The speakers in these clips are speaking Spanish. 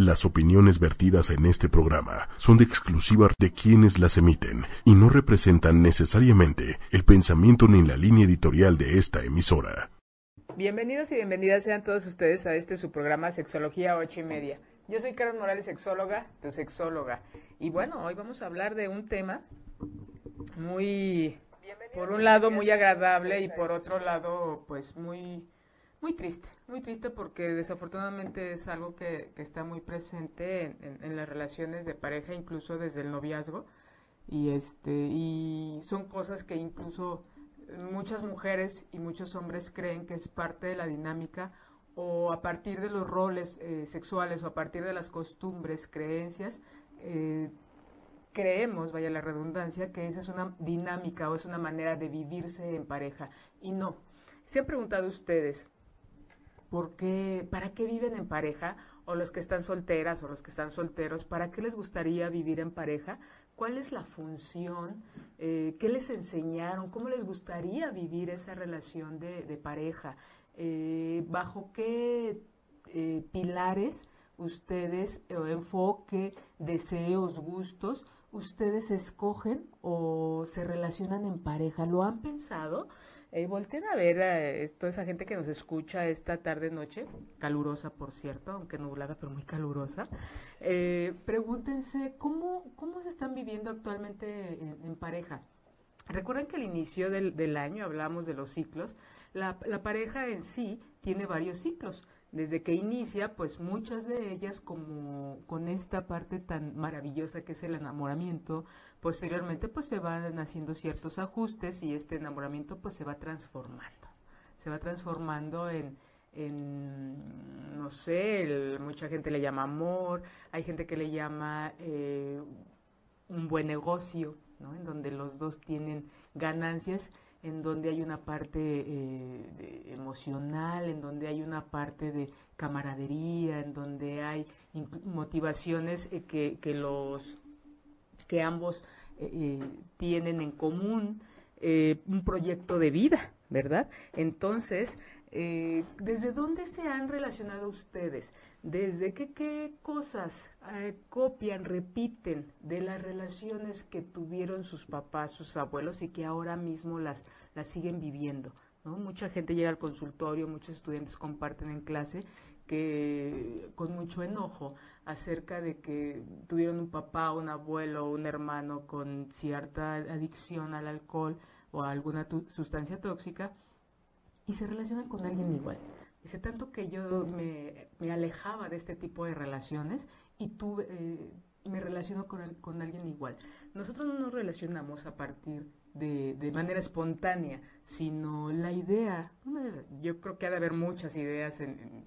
Las opiniones vertidas en este programa son de exclusiva de quienes las emiten y no representan necesariamente el pensamiento ni la línea editorial de esta emisora. Bienvenidos y bienvenidas sean todos ustedes a este su programa Sexología ocho y media. Yo soy Carol Morales, sexóloga, tu sexóloga. Y bueno, hoy vamos a hablar de un tema muy, por un lado muy agradable y por otro lado pues muy muy triste, muy triste porque desafortunadamente es algo que, está muy presente en, las relaciones de pareja, incluso desde el noviazgo. Y, este, y son cosas que incluso muchas mujeres y muchos hombres creen que es parte de la dinámica o a partir de los roles eh, sexuales o a partir de las costumbres, creencias, eh, creemos, vaya la redundancia, que esa es una dinámica o es una manera de vivirse en pareja. Y no. Se han preguntado ustedes, ¿Por ¿Para qué viven en pareja? O los que están solteras o los que están solteros, ¿para qué les gustaría vivir en pareja? ¿Cuál es la función? Eh, ¿Qué les enseñaron? ¿Cómo les gustaría vivir esa relación de, pareja? Eh, ¿Bajo qué eh, pilares ustedes, enfoque, deseos, gustos, ustedes escogen o se relacionan en pareja? ¿Lo han pensado? Eh, volten a ver a toda esa gente que nos escucha esta tarde noche, calurosa por cierto, aunque nublada pero muy calurosa. Eh, pregúntense cómo, cómo se están viviendo actualmente en, pareja. Recuerden que al inicio del, del año hablamos de los ciclos. La, la pareja en sí tiene varios ciclos desde que inicia, pues muchas de ellas como con esta parte tan maravillosa que es el enamoramiento, posteriormente pues se van haciendo ciertos ajustes y este enamoramiento pues se va transformando, se va transformando en, en no sé, mucha gente le llama amor, hay gente que le llama eh, un buen negocio, ¿no? En donde los dos tienen ganancias en donde hay una parte eh, emocional, en donde hay una parte de camaradería, en donde hay motivaciones eh, que, que, los que ambos eh, tienen en común, un proyecto de vida, ¿verdad? Entonces, eh, ¿Desde dónde se han relacionado ustedes? ¿Desde qué, qué cosas eh, copian, repiten de las relaciones que tuvieron sus papás, sus abuelos y que ahora mismo las, siguen viviendo? Mucha gente llega al consultorio, muchos estudiantes comparten en clase que con mucho enojo acerca de que tuvieron un papá, un abuelo, un hermano con cierta adicción al alcohol o a alguna sustancia tóxica y se relacionan con alguien igual. Dice, tanto que yo me, alejaba de este tipo de relaciones y tuve, eh, me relaciono con, con alguien igual. Nosotros no nos relacionamos a partir de, de, manera espontánea, sino la idea, yo creo que ha de haber muchas ideas en,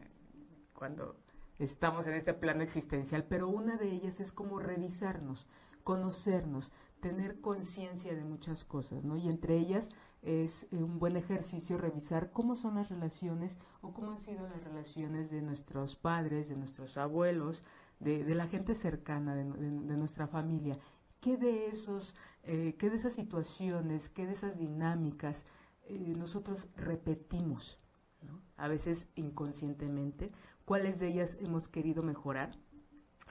cuando estamos en este plano existencial, pero una de ellas es como revisarnos, conocernos, tener conciencia de muchas cosas, ¿no? Y entre ellas es eh, un buen ejercicio revisar cómo son las relaciones o cómo han sido las relaciones de nuestros padres, de nuestros abuelos, de, la gente cercana, de, nuestra familia. ¿Qué de, esos, eh, qué de esas situaciones, qué de esas dinámicas eh, nosotros repetimos, a veces inconscientemente? ¿Cuáles de ellas hemos querido mejorar?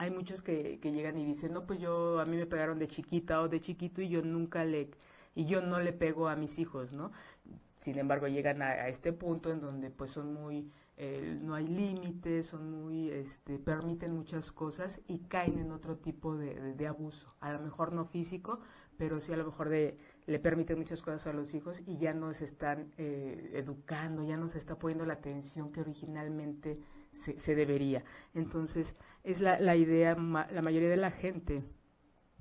Hay muchos que, que, llegan y dicen, no, pues yo, a mí me pegaron de chiquita o de chiquito y yo nunca le, y yo no le pego a mis hijos, ¿no? Sin embargo, llegan a, este punto en donde pues son muy, eh, no hay límites, son muy, este, permiten muchas cosas y caen en otro tipo de, de, abuso. A lo mejor no físico, pero sí a lo mejor de, le permiten muchas cosas a los hijos y ya no se están eh, educando, ya no se está poniendo la atención que originalmente se, se debería. Entonces, es la, la idea, la mayoría de la gente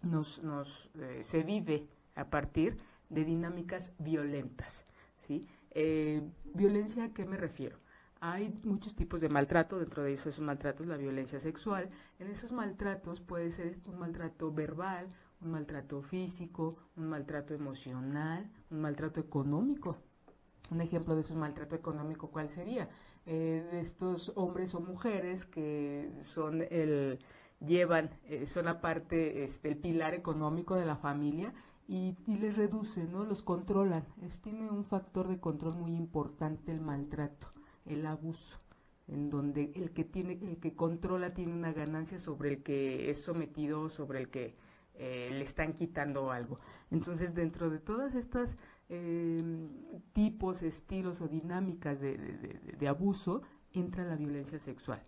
nos, nos eh, se vive a partir de dinámicas violentas. ¿sí? Eh, ¿Violencia a qué me refiero? Hay muchos tipos de maltrato, dentro de esos maltratos la violencia sexual. En esos maltratos puede ser un maltrato verbal, un maltrato físico, un maltrato emocional, un maltrato económico. Un ejemplo de ese maltrato económico, ¿cuál sería? Eh, de estos hombres o mujeres que son el llevan, eh, son aparte este, el pilar económico de la familia y, les reduce, ¿no? Los controlan. Es, tiene un factor de control muy importante el maltrato, el abuso. en donde el que tiene, el que controla tiene una ganancia sobre el que es sometido, sobre el que eh, le están quitando algo. Entonces, dentro de todas estas eh, tipos, estilos o dinámicas de, abuso, entra la violencia sexual.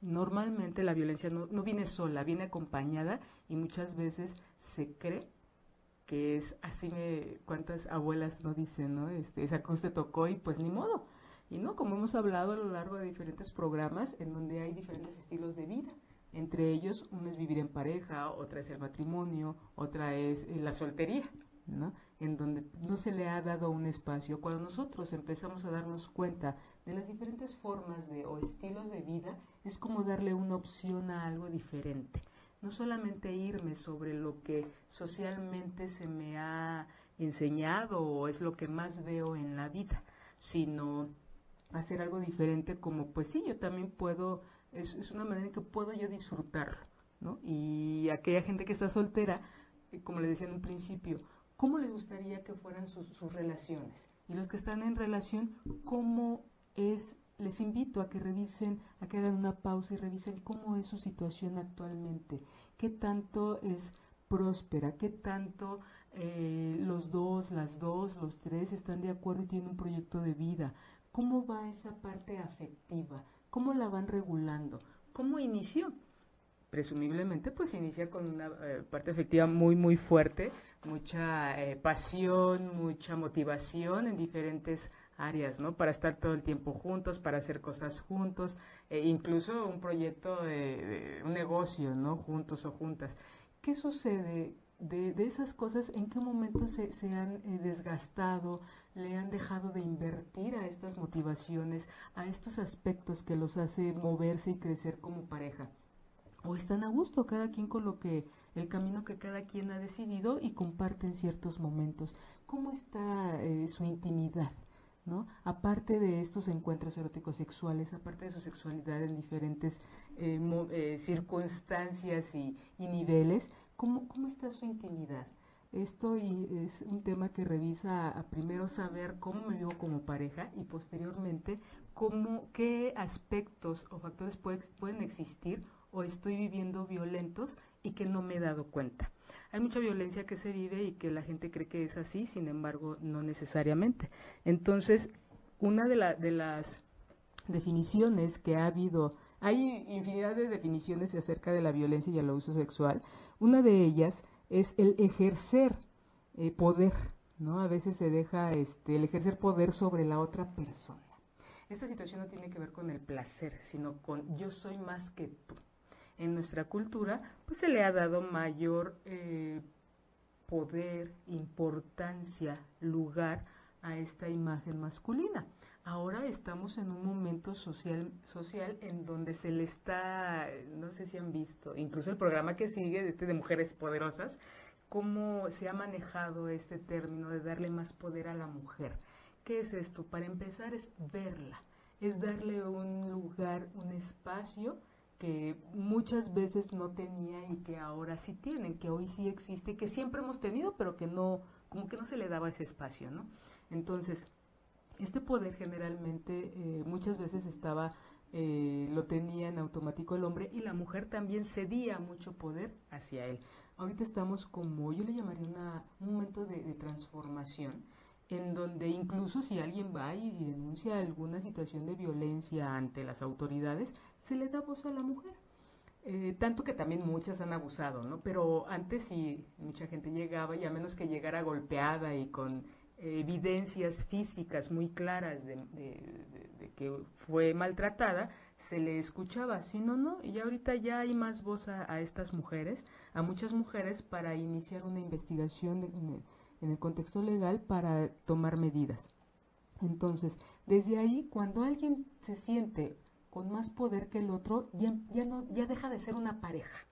Normalmente la violencia no, viene sola, viene acompañada y muchas veces se cree que es así me cuántas abuelas no dicen, ¿no? Este, esa cosa te tocó y pues ni modo. Y no, como hemos hablado a lo largo de diferentes programas en donde hay diferentes estilos de vida. Entre ellos, uno es vivir en pareja, otra es el matrimonio, otra es eh, la soltería, ¿no? En donde no se le ha dado un espacio. Cuando nosotros empezamos a darnos cuenta de las diferentes formas de o estilos de vida, es como darle una opción a algo diferente no solamente irme sobre lo que socialmente se me ha enseñado o es lo que más veo en la vida, sino hacer algo diferente como pues sí, yo también puedo, es, es una manera en que puedo yo disfrutarlo, ¿no? Y aquella gente que está soltera, eh, como le decía en un principio, ¿cómo les gustaría que fueran sus, relaciones? Y los que están en relación, ¿cómo es les invito a que revisen, a que hagan una pausa y revisen cómo es su situación actualmente, qué tanto es próspera, qué tanto eh, los dos, las dos, los tres están de acuerdo y tienen un proyecto de vida, cómo va esa parte afectiva, cómo la van regulando, cómo inició. Presumiblemente, pues inicia con una eh, parte afectiva muy, muy fuerte, mucha eh, pasión, mucha motivación en diferentes áreas, ¿no? Para estar todo el tiempo juntos, para hacer cosas juntos, e incluso un proyecto de, un negocio, ¿no? Juntos o juntas. ¿Qué sucede de, de esas cosas? ¿En qué momento se, se han eh, desgastado? ¿Le han dejado de invertir a estas motivaciones, a estos aspectos que los hace moverse y crecer como pareja? ¿O están a gusto cada quien con lo que el camino que cada quien ha decidido y comparten ciertos momentos. ¿Cómo está eh, su intimidad? ¿no? Aparte de estos encuentros eróticos sexuales, aparte de su sexualidad en diferentes eh, eh, circunstancias y, niveles, ¿cómo, ¿cómo, está su intimidad? Esto es un tema que revisa a, primero saber cómo me vivo como pareja y posteriormente cómo, qué aspectos o factores pueden existir o estoy viviendo violentos y que no me he dado cuenta. Hay mucha violencia que se vive y que la gente cree que es así, sin embargo, no necesariamente. Entonces, una de, las definiciones que ha habido, hay infinidad de definiciones acerca de la violencia y el abuso sexual. Una de ellas es el ejercer eh, poder, ¿no? A veces se deja este, el ejercer poder sobre la otra persona. Esta situación no tiene que ver con el placer, sino con yo soy más que tú en nuestra cultura, pues se le ha dado mayor eh, poder, importancia, lugar a esta imagen masculina. Ahora estamos en un momento social, social en donde se le está, no sé si han visto, incluso el programa que sigue, este de Mujeres Poderosas, cómo se ha manejado este término de darle más poder a la mujer. ¿Qué es esto? Para empezar es verla, es darle un lugar, un espacio que muchas veces no tenía y que ahora sí tienen, que hoy sí existe, que siempre hemos tenido, pero que no, como que no se le daba ese espacio, ¿no? Entonces, este poder generalmente eh, muchas veces estaba, eh, lo tenía en automático el hombre y la mujer también cedía mucho poder hacia él. Ahorita estamos como, yo le llamaría un momento de transformación en donde incluso si alguien va y denuncia alguna situación de violencia ante las autoridades, se le da voz a la mujer. Eh, tanto que también muchas han abusado, ¿no? Pero antes sí, mucha gente llegaba y a menos que llegara golpeada y con evidencias físicas muy claras de, que fue maltratada, se le escuchaba, si no, no, y ahorita ya hay más voz a, estas mujeres, a muchas mujeres para iniciar una investigación de, en el contexto legal para tomar medidas. Entonces, desde ahí, cuando alguien se siente con más poder que el otro, ya, ya, no, ya deja de ser una pareja.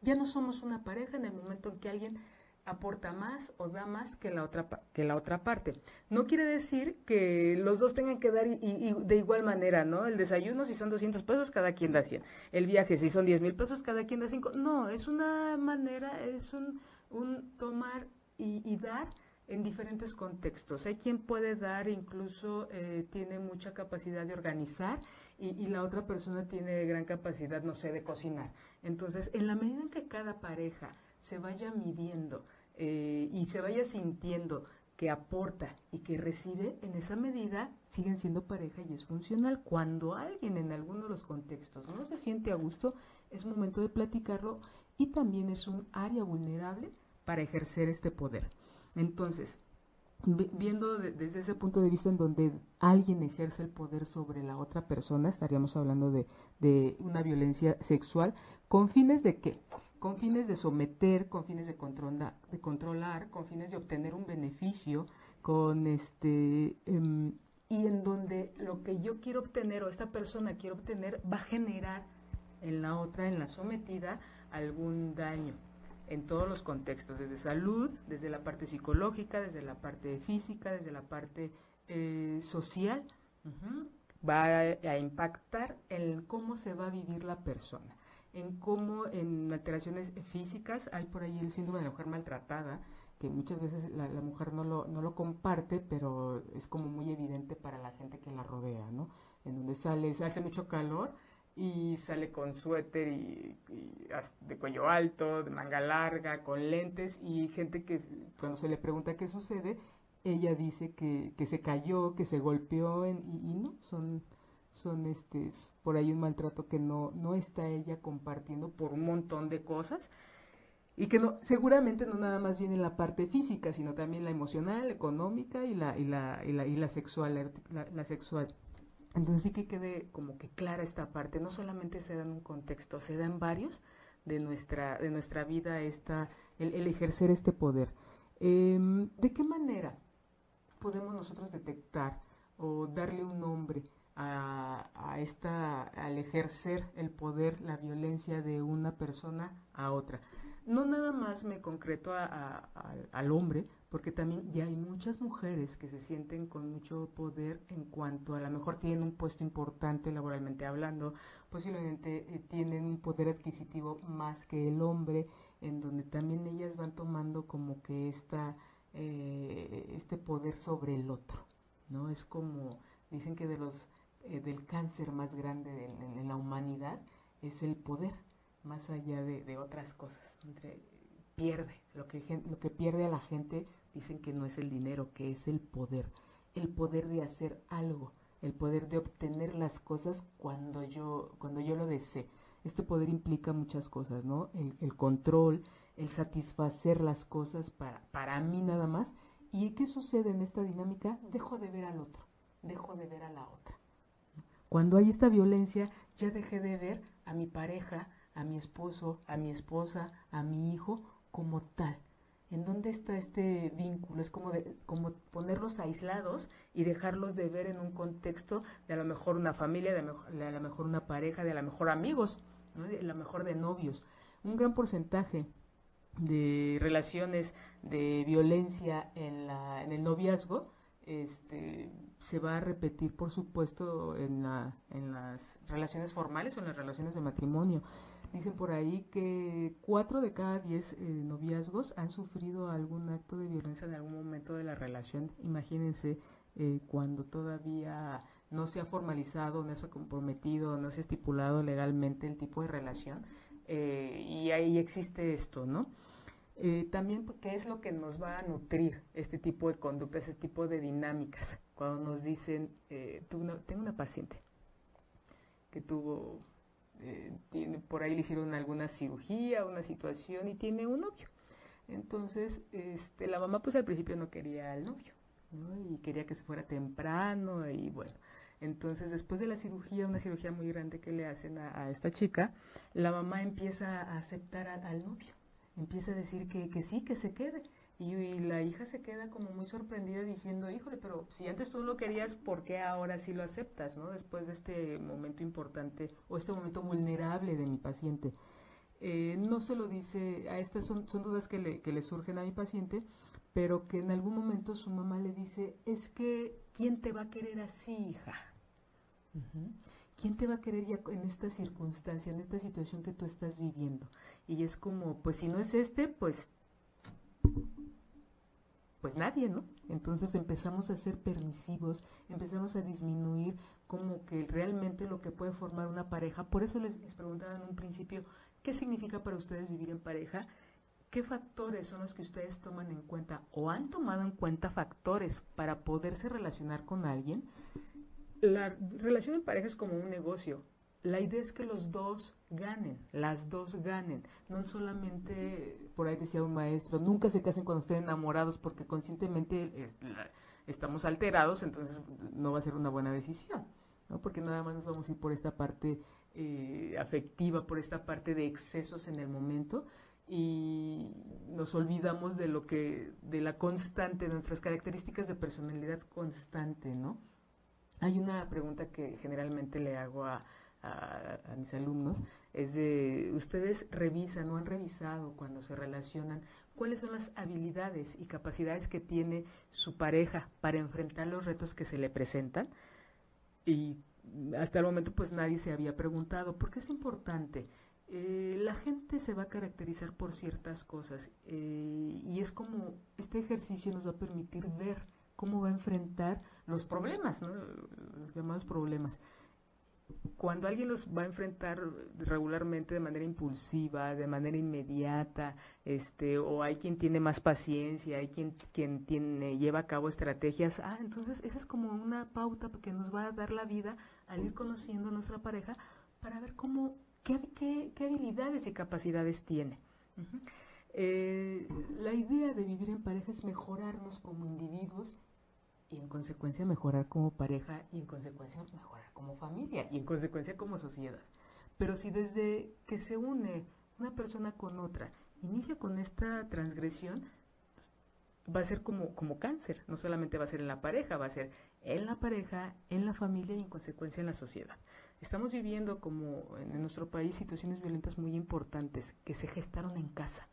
Ya no somos una pareja en el momento en que alguien aporta más o da más que la otra, que la otra parte. No quiere decir que los dos tengan que dar y, de igual manera, ¿no? El desayuno, si son 200 pesos, cada quien da 100. El viaje, si son 10 mil pesos, cada quien da 5. No, es una manera, es un, un tomar y, dar en diferentes contextos. Hay quien puede dar, incluso eh, tiene mucha capacidad de organizar y, la otra persona tiene gran capacidad, no sé, de cocinar. Entonces, en la medida en que cada pareja se vaya midiendo eh, y se vaya sintiendo que aporta y que recibe, en esa medida siguen siendo pareja y es funcional. Cuando alguien en alguno de los contextos no se siente a gusto, es momento de platicarlo y también es un área vulnerable para ejercer este poder. Entonces, viendo desde ese punto de vista en donde alguien ejerce el poder sobre la otra persona, estaríamos hablando de, de una violencia sexual, ¿con fines de qué? Con fines de someter, con fines de, controlar, de controlar con fines de obtener un beneficio, con este... Em, y en donde lo que yo quiero obtener o esta persona quiere obtener va a generar en la otra, en la sometida, algún daño en todos los contextos, desde salud, desde la parte psicológica, desde la parte física, desde la parte eh, social. Va a, impactar en cómo se va a vivir la persona, en cómo en alteraciones físicas hay por ahí el síndrome de la mujer maltratada, que muchas veces la, mujer no lo, no lo comparte, pero es como muy evidente para la gente que la rodea, ¿no? En donde sale, hace mucho calor, y sale con suéter y, de cuello alto, de manga larga, con lentes y gente que cuando se le pregunta qué sucede, ella dice que, que se cayó, que se golpeó y, no, son, son este, por ahí un maltrato que no, no está ella compartiendo por un montón de cosas y que no, seguramente no nada más viene la parte física, sino también la emocional, económica y la, y la, y la, y la sexual, la sexual. Entonces sí que quede como que clara esta parte, no solamente se da en un contexto, se da en varios de nuestra, de nuestra vida esta, el, ejercer este poder. Em, ¿De qué manera podemos nosotros detectar o darle un nombre a, esta, al ejercer el poder, la violencia de una persona a otra? No nada más me concreto al hombre, porque también ya hay muchas mujeres que se sienten con mucho poder en cuanto a lo mejor tienen un puesto importante laboralmente hablando, posiblemente eh, tienen un poder adquisitivo más que el hombre, en donde también ellas van tomando como que esta, eh, este poder sobre el otro, ¿no? Es como, dicen que de los, eh, del cáncer más grande en, la humanidad es el poder, más allá de, de otras cosas, entre, pierde, lo que, lo que pierde a la gente dicen que no es el dinero, que es el poder, el poder de hacer algo, el poder de obtener las cosas cuando yo, cuando yo lo desee. Este poder implica muchas cosas, ¿no? El, control, el satisfacer las cosas para, para mí nada más. ¿Y qué sucede en esta dinámica? Dejo de ver al otro, dejo de ver a la otra. Cuando hay esta violencia, ya dejé de ver a mi pareja, a mi esposo, a mi esposa, a mi hijo como tal ¿En dónde está este vínculo? Es como, de, como ponerlos aislados y dejarlos de ver en un contexto de a lo mejor una familia, de a lo mejor una pareja, de a lo mejor amigos, de a lo mejor de novios. Un gran porcentaje de relaciones de violencia en, la, en el noviazgo este, se va a repetir, por supuesto, en, la, en las relaciones formales o en las relaciones de matrimonio. Dicen por ahí que cuatro de cada diez eh, noviazgos han sufrido algún acto de violencia en algún momento de la relación. Imagínense eh, cuando todavía no se ha formalizado, no se ha comprometido, no se ha estipulado legalmente el tipo de relación. Eh, y ahí existe esto, ¿no? también, ¿qué es lo que nos va a nutrir este tipo de conductas, este tipo de dinámicas? Cuando nos dicen, tengo una paciente que tuvo eh, tiene, por ahí le hicieron alguna cirugía, una situación y tiene un novio. Entonces, este, la mamá pues al principio no quería al novio, Y quería que se fuera temprano y bueno. Entonces, después de la cirugía, una cirugía muy grande que le hacen a, esta chica, la mamá empieza a aceptar al novio, empieza a decir que, que sí, que se quede. Y, la hija se queda como muy sorprendida diciendo, híjole, pero si antes tú lo querías, ¿por qué ahora sí lo aceptas, no? Después de este momento importante o este momento vulnerable de mi paciente. Eh, no se lo dice, a estas son, son dudas que le, que le surgen a mi paciente, pero que en algún momento su mamá le dice, es que, ¿quién te va a querer así, hija? ¿Quién te va a querer ya en esta circunstancia, en esta situación que tú estás viviendo? Y es como, pues si no es este, pues pues nadie, ¿no? Entonces empezamos a ser permisivos, empezamos a disminuir como que realmente lo que puede formar una pareja. Por eso les, les preguntaba en un principio, ¿qué significa para ustedes vivir en pareja? ¿Qué factores son los que ustedes toman en cuenta o han tomado en cuenta factores para poderse relacionar con alguien? La relación en pareja es como un negocio. La idea es que los dos ganen, las dos ganen. No solamente, por ahí decía un maestro, nunca se casen cuando estén enamorados porque conscientemente estamos alterados, entonces no va a ser una buena decisión. ¿no? Porque nada más nos vamos a ir por esta parte eh, afectiva, por esta parte de excesos en el momento y nos olvidamos de lo que, de la constante, de nuestras características de personalidad constante, ¿no? Hay una pregunta que generalmente le hago a, a, mis alumnos, es de, ustedes revisan o han revisado cuando se relacionan cuáles son las habilidades y capacidades que tiene su pareja para enfrentar los retos que se le presentan. Y hasta el momento pues nadie se había preguntado, ¿por qué es importante? Eh, la gente se va a caracterizar por ciertas cosas eh, y es como este ejercicio nos va a permitir ver cómo va a enfrentar los problemas, los llamados problemas. Cuando alguien los va a enfrentar regularmente de manera impulsiva, de manera inmediata, este, o hay quien tiene más paciencia, hay quien, quien tiene, lleva a cabo estrategias, ah, entonces esa es como una pauta que nos va a dar la vida al ir conociendo a nuestra pareja para ver cómo ¿Qué, habilidades y capacidades tiene? Eh, la idea de vivir en pareja es mejorarnos como individuos y en consecuencia mejorar como pareja y en consecuencia mejorar como familia y en consecuencia como sociedad. Pero si desde que se une una persona con otra inicia con esta transgresión, va a ser como, como cáncer, no solamente va a ser en la pareja, va a ser en la pareja, en la familia y en consecuencia en la sociedad. Estamos viviendo como en nuestro país situaciones violentas muy importantes que se gestaron en casa,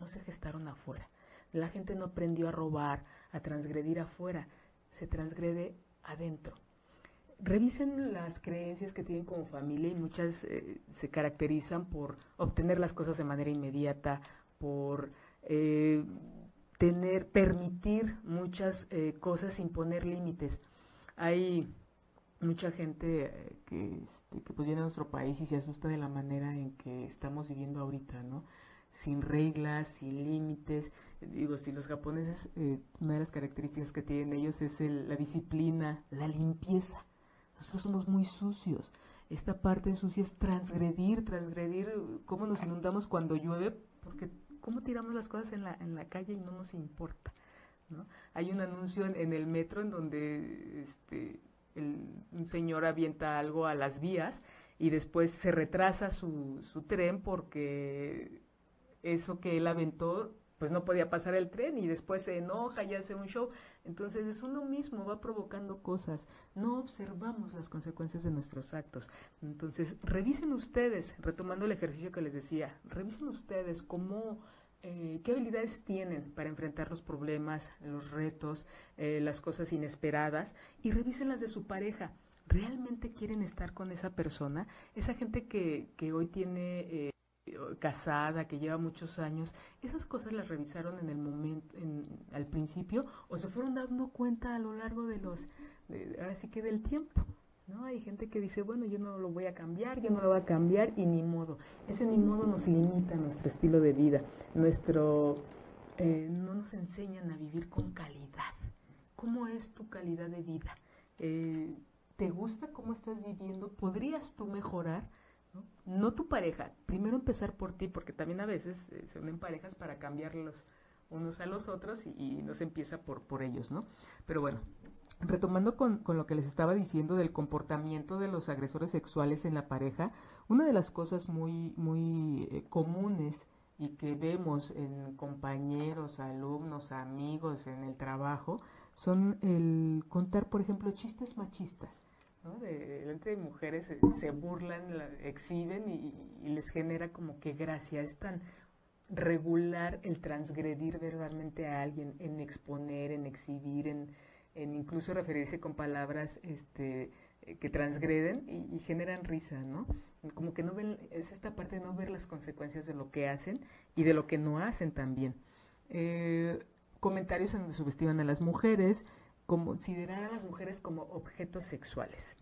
no se gestaron afuera. La gente no aprendió a robar, a transgredir afuera, se transgrede adentro. Revisen las creencias que tienen como familia y muchas eh, se caracterizan por obtener las cosas de manera inmediata, por eh, tener, permitir muchas eh, cosas sin poner límites. Hay mucha gente eh, que, este, que pues viene a nuestro país y se asusta de la manera en que estamos viviendo ahorita, ¿no? Sin reglas, sin límites. Digo, si los japoneses, eh, una de las características que tienen ellos es la disciplina, la limpieza. Nosotros somos muy sucios. Esta parte sucia es transgredir, transgredir cómo nos inundamos cuando llueve, porque cómo tiramos las cosas en la, en la calle y no nos importa. Hay un anuncio en el metro en donde este, un señor avienta algo a las vías y después se retrasa su, su tren porque eso que él aventó pues no podía pasar el tren y después se enoja y hace un show. Entonces es uno mismo, va provocando cosas. No observamos las consecuencias de nuestros actos. Entonces revisen ustedes, retomando el ejercicio que les decía, revisen ustedes cómo eh, qué habilidades tienen para enfrentar los problemas, los retos, eh, las cosas inesperadas y revisen las de su pareja. ¿Realmente quieren estar con esa persona? Esa gente que, que hoy tiene eh, casada, que lleva muchos años, ¿esas cosas las revisaron en el momento, en, al principio o se fueron dando cuenta a lo largo de los, ahora sí que del tiempo? ¿no? Hay gente que dice, bueno, yo no lo voy a cambiar, yo no lo voy a cambiar y ni modo. Ese ni modo nos limita nuestro estilo de vida, nuestro, eh, no nos enseñan a vivir con calidad. ¿Cómo es tu calidad de vida? Eh, ¿Te gusta cómo estás viviendo? ¿Podrías tú mejorar? ¿No? tu pareja, primero empezar por ti, porque también a veces eh, se unen parejas para cambiarlos unos a los otros y, no se empieza por, por ellos, ¿no? Pero bueno, retomando con, con, lo que les estaba diciendo del comportamiento de los agresores sexuales en la pareja, una de las cosas muy, muy eh, comunes y que vemos en compañeros, alumnos, amigos, en el trabajo, son el contar, por ejemplo, chistes machistas. ¿No? De, mujeres se, burlan, exhiben y, les genera como que gracia. Es tan regular el transgredir verbalmente a alguien, en exponer, en exhibir, en en incluso referirse con palabras este, eh, que transgreden y, generan risa, ¿no? Como que no ven, es esta parte de no ver las consecuencias de lo que hacen y de lo que no hacen también. Eh, comentarios en donde subestiman a las mujeres, considerar a las mujeres como objetos sexuales.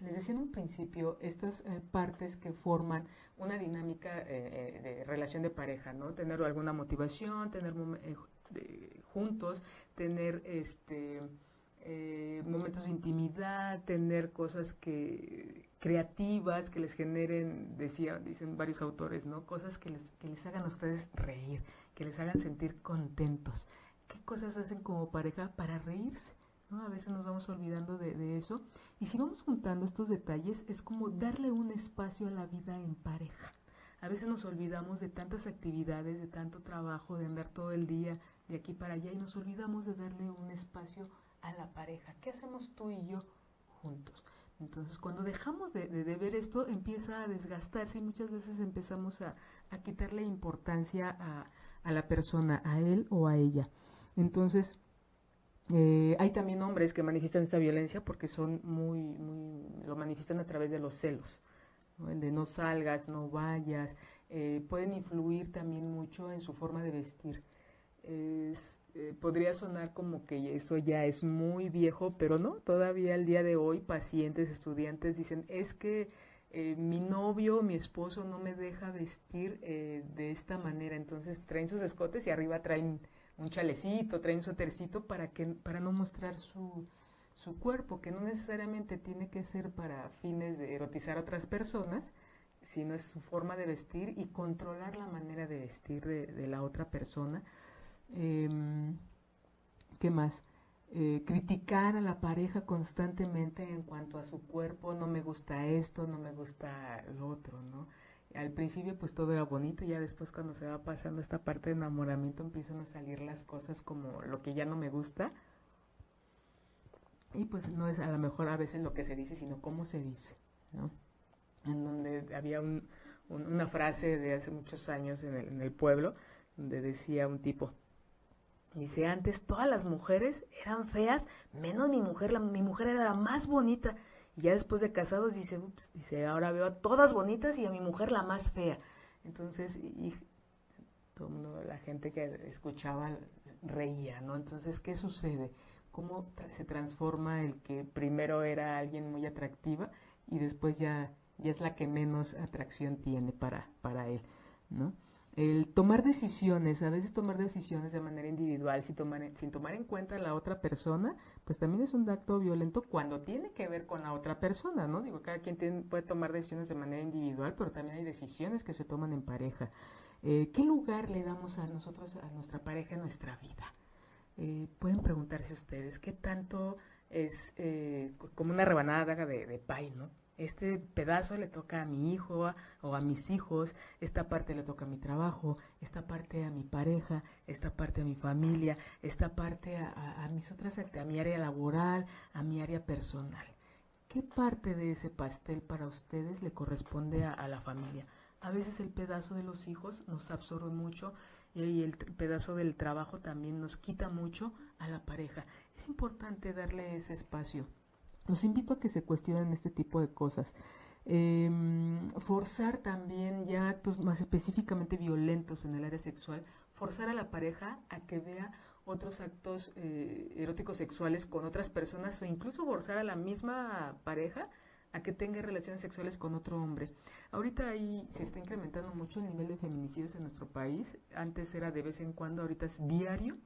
Les decía en un principio estas eh, partes que forman una dinámica eh, eh, de relación de pareja, ¿no? Tener alguna motivación, tener juntos, tener este momentos de intimidad, tener cosas que creativas que les generen, decía, dicen varios autores, ¿no? Cosas que les, que les hagan a ustedes reír, que les hagan sentir contentos. ¿Qué cosas hacen como pareja para reírse? A veces nos vamos olvidando de, eso. Y si vamos juntando estos detalles, es como darle un espacio a la vida en pareja. A veces nos olvidamos de tantas actividades, de tanto trabajo, de andar todo el día de aquí para allá y nos olvidamos de darle un espacio a la pareja. ¿Qué hacemos tú y yo juntos? Entonces, cuando dejamos de, ver esto, empieza a desgastarse y muchas veces empezamos a, quitarle importancia a la persona, a él o a ella. Entonces, eh, hay también hombres que manifiestan esta violencia porque son muy, muy, lo manifiestan a través de los celos, el de no salgas, no vayas, eh, pueden influir también mucho en su forma de vestir. Eh, podría sonar como que eso ya es muy viejo, pero no, todavía al día de hoy pacientes, estudiantes dicen, es que mi novio, mi esposo no me deja vestir de esta manera, entonces traen sus escotes y arriba traen un chalecito, trae un suétercito para, que, para no mostrar su, su cuerpo, que no necesariamente tiene que ser para fines de erotizar a otras personas, sino es su forma de vestir y controlar la manera de vestir de, la otra persona. Em, ¿Qué más? Eh, criticar a la pareja constantemente en cuanto a su cuerpo, no me gusta esto, no me gusta lo otro, ¿no? Al principio pues todo era bonito ya después cuando se va pasando esta parte de enamoramiento empiezan a salir las cosas como lo que ya no me gusta y pues no es a lo mejor a veces lo que se dice sino cómo se dice ¿no? en donde había una frase de hace muchos años en el, en el pueblo donde decía un tipo dice antes todas las mujeres eran feas menos mi mujer la, mi mujer era la más bonita y ya después de casados dice, dice, ahora veo a todas bonitas y a mi mujer la más fea. Entonces, y, todo mundo, la gente que escuchaba reía, ¿no? Entonces, ¿qué sucede? ¿Cómo se transforma el que primero era alguien muy atractiva y después ya, ya es la que menos atracción tiene para, para él, ¿no? El tomar decisiones, a veces tomar decisiones de manera individual sin tomar, sin tomar en cuenta a la otra persona, pues también es un acto violento cuando tiene que ver con la otra persona, ¿no? Digo, cada quien puede tomar decisiones de manera individual, pero también hay decisiones que se toman en pareja. Eh, ¿Qué lugar le damos a nosotros, a nuestra pareja en nuestra vida? Eh, pueden preguntarse ustedes, ¿qué tanto es eh, como una rebanada de, de pay, ¿no? Este pedazo le toca a mi hijo o a mis hijos, esta parte le toca a mi trabajo, esta parte a mi pareja, esta parte a mi familia, esta parte a, mis otras, a mi área laboral, a mi área personal. ¿Qué parte de ese pastel para ustedes le corresponde a, la familia? A veces el pedazo de los hijos nos absorbe mucho y el pedazo del trabajo también nos quita mucho a la pareja. Es importante darle ese espacio. Los invito a que se cuestionen este tipo de cosas. Em, forzar también ya actos más específicamente violentos en el área sexual, forzar a la pareja a que vea otros actos eh, eróticos sexuales con otras personas o incluso forzar a la misma pareja a que tenga relaciones sexuales con otro hombre. Ahorita ahí se está incrementando mucho el nivel de feminicidios en nuestro país. Antes era de vez en cuando, ahorita es diario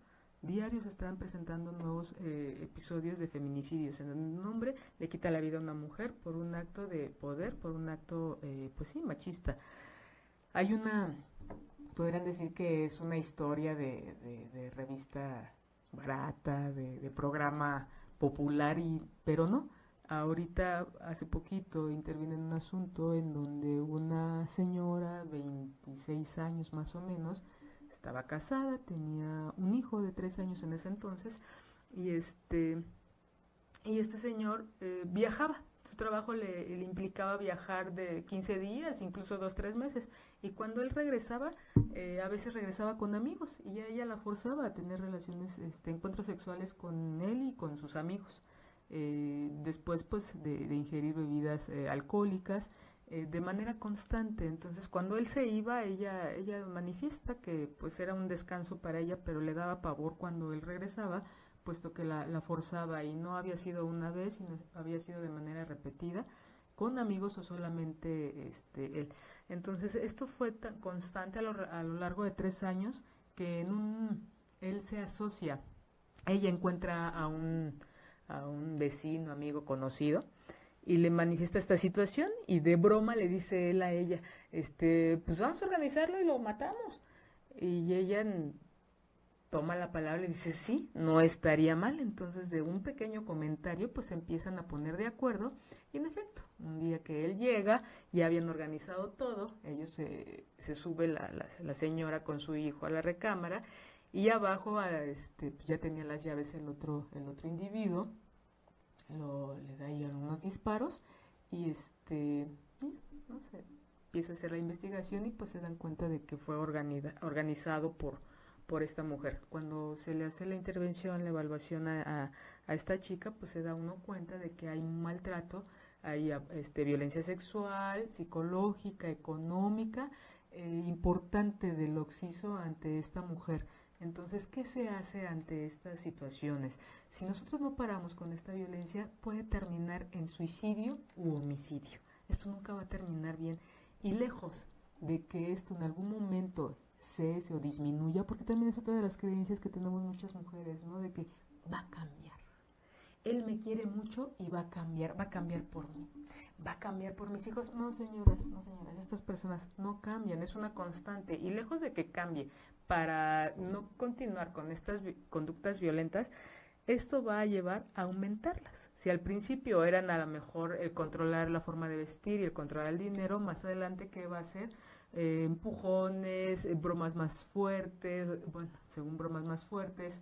diarios están presentando nuevos eh, episodios de feminicidios en un hombre le quita la vida a una mujer por un acto de poder, por un acto, eh, pues sí, machista. Hay una, podrían decir que es una historia de, revista barata, de, programa popular, y, pero no. Ahorita, hace poquito, interviene en un asunto en donde una señora, 26 años más o menos, estaba casada, tenía un hijo de tres años en ese entonces y este y este señor eh, viajaba. Su trabajo le, implicaba viajar de 15 días, incluso dos, tres meses. Y cuando él regresaba, eh, a veces regresaba con amigos y ella la forzaba a tener relaciones, este, encuentros sexuales con él y con sus amigos. Eh, después pues de, ingerir bebidas alcohólicas eh, de manera constante. Entonces, cuando él se iba, ella, ella manifiesta que pues era un descanso para ella, pero le daba pavor cuando él regresaba, puesto que la, forzaba y no había sido una vez, sino había sido de manera repetida, con amigos o solamente este, él. Entonces, esto fue tan constante a lo, a lo largo de tres años que en un, él se asocia, ella encuentra a un, a un vecino, amigo conocido, y le manifiesta esta situación y de broma le dice él a ella, este, pues vamos a organizarlo y lo matamos. Y ella toma la palabra y dice, sí, no estaría mal. Entonces de un pequeño comentario pues empiezan a poner de acuerdo y en efecto, un día que él llega, ya habían organizado todo, ellos se, se sube la, la, señora con su hijo a la recámara y abajo este, pues ya tenía las llaves el otro, el otro individuo lo, le da ahí unos disparos y este, no sé, empieza a hacer la investigación y pues se dan cuenta de que fue organizado por, por esta mujer. Cuando se le hace la intervención, la evaluación a, a, esta chica, pues se da uno cuenta de que hay un maltrato, hay este, violencia sexual, psicológica, económica, eh, importante del oxiso ante esta mujer. Entonces, ¿qué se hace ante estas situaciones? Si nosotros no paramos con esta violencia, puede terminar en suicidio u homicidio. Esto nunca va a terminar bien. Y lejos de que esto en algún momento cese o disminuya, porque también es otra de las creencias que tenemos muchas mujeres, ¿no? De que va a cambiar. Él me quiere mucho y va a cambiar, va a cambiar por mí. ¿Va a cambiar por mis hijos? No, señoras, no, señoras, estas personas no cambian, es una constante. Y lejos de que cambie para no continuar con estas conductas violentas, esto va a llevar a aumentarlas. Si al principio eran a lo mejor el controlar la forma de vestir y el controlar el dinero, más adelante, ¿qué va a ser? Eh, empujones, eh, bromas más fuertes, bueno, según bromas más fuertes,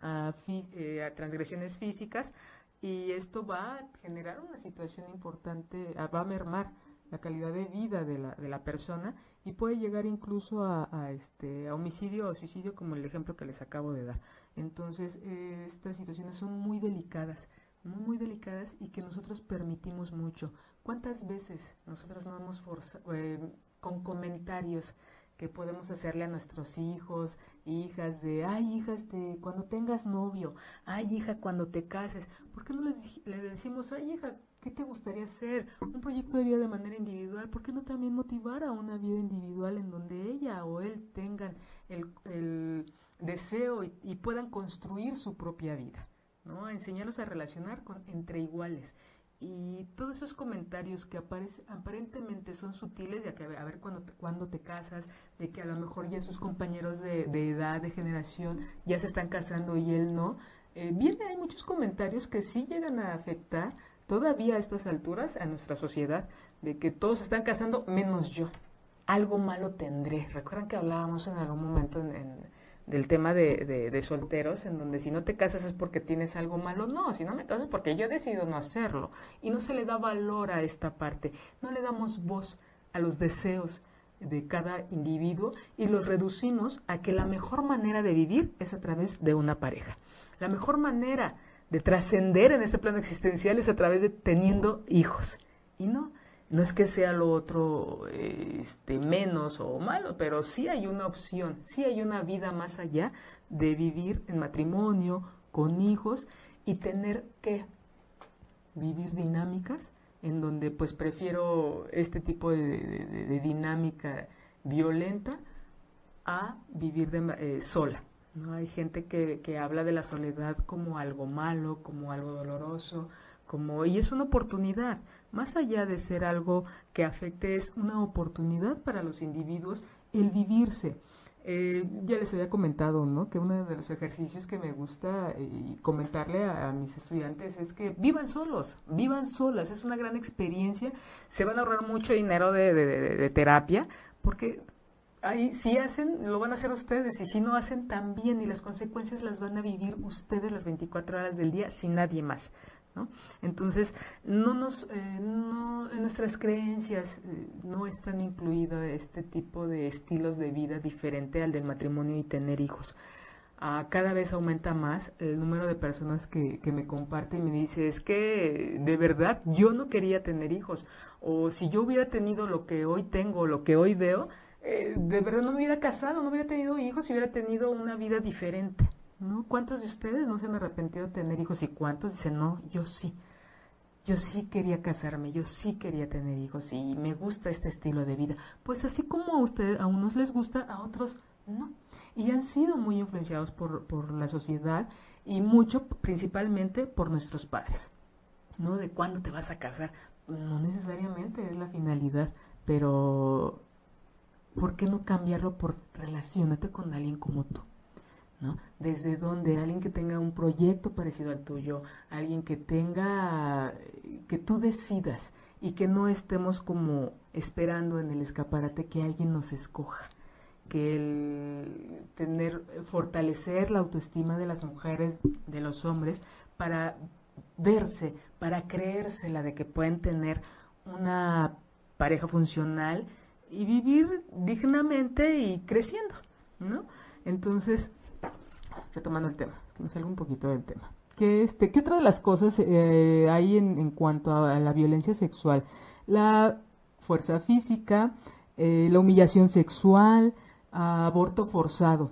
a, eh, a transgresiones físicas, y esto va a generar una situación importante, va a mermar la calidad de vida de la, de la persona y puede llegar incluso a, a, este, a homicidio o suicidio como el ejemplo que les acabo de dar. Entonces, eh, estas situaciones son muy delicadas, muy, muy delicadas y que nosotros permitimos mucho. ¿Cuántas veces nosotros no hemos forzado, eh, con comentarios que podemos hacerle a nuestros hijos, hijas, de, ay, hijas, de cuando tengas novio, ay, hija, cuando te cases, ¿por qué no les, le decimos, ay, hija, ¿qué te gustaría hacer? Un proyecto de vida de manera individual, ¿por qué no también motivar a una vida individual en donde ella o él tengan el, deseo y, puedan construir su propia vida? ¿no? Enseñarlos a relacionar con, entre iguales y todos esos comentarios que aparece, aparentemente son sutiles, ya que a ver cuando te, cuando te casas, de que a lo mejor ya sus compañeros de, edad, de generación, ya se están casando y él no, eh, viene, hay muchos comentarios que sí llegan a afectar todavía a estas alturas a nuestra sociedad, de que todos están casando menos yo. Algo malo tendré. Recuerdan que hablábamos en algún momento en, en del tema de, de, solteros, en donde si no te casas es porque tienes algo malo. No, si no me casas es porque yo he decidido no hacerlo. Y no se le da valor a esta parte. No le damos voz a los deseos de cada individuo y los reducimos a que la mejor manera de vivir es a través de una pareja. La mejor manera de trascender en ese plano existencial es a través de teniendo hijos. Y no, no es que sea lo otro este, menos o malo, pero sí hay una opción, sí hay una vida más allá de vivir en matrimonio, con hijos y tener que vivir dinámicas en donde pues prefiero este tipo de, dinámica violenta a vivir de, eh, sola. ¿no? Hay gente que, que habla de la soledad como algo malo, como algo doloroso, como, y es una oportunidad, más allá de ser algo que afecte, es una oportunidad para los individuos el vivirse. Eh, ya les había comentado, ¿no? Que uno de los ejercicios que me gusta eh, comentarle a, a, mis estudiantes es que vivan solos, vivan solas, es una gran experiencia, se van a ahorrar mucho dinero de, de, de, de terapia, porque ahí si hacen, lo van a hacer ustedes, y si no hacen también, y las consecuencias las van a vivir ustedes las 24 horas del día sin nadie más. Entonces, no nos, eh, no, en nuestras creencias eh, no están incluidos este tipo de estilos de vida diferente al del matrimonio y tener hijos. ah, cada vez aumenta más el número de personas que, que me comparten y me dice, es que de verdad yo no quería tener hijos, o si yo hubiera tenido lo que hoy tengo, lo que hoy veo, eh, de verdad no me hubiera casado, no hubiera tenido hijos y hubiera tenido una vida diferente. ¿No? ¿Cuántos de ustedes no se han arrepentido de tener hijos y cuántos dicen, no, yo sí? Yo sí quería casarme, yo sí quería tener hijos y me gusta este estilo de vida. Pues así como a ustedes, a unos les gusta, a otros no. Y han sido muy influenciados por, por la sociedad y mucho principalmente por nuestros padres. ¿No? De cuándo te vas a casar. No necesariamente es la finalidad, pero ¿por qué no cambiarlo por relacionate con alguien como tú? ¿No? Desde donde alguien que tenga un proyecto parecido al tuyo, alguien que tenga, que tú decidas y que no estemos como esperando en el escaparate que alguien nos escoja, que el tener, fortalecer la autoestima de las mujeres, de los hombres, para verse, para creérsela de que pueden tener una pareja funcional y vivir dignamente y creciendo, ¿no? Entonces, retomando el tema, que me salga un poquito del tema. ¿Qué, este, ¿qué otra de las cosas eh, hay en, en, cuanto a, la violencia sexual? La fuerza física, eh, la humillación sexual, aborto forzado.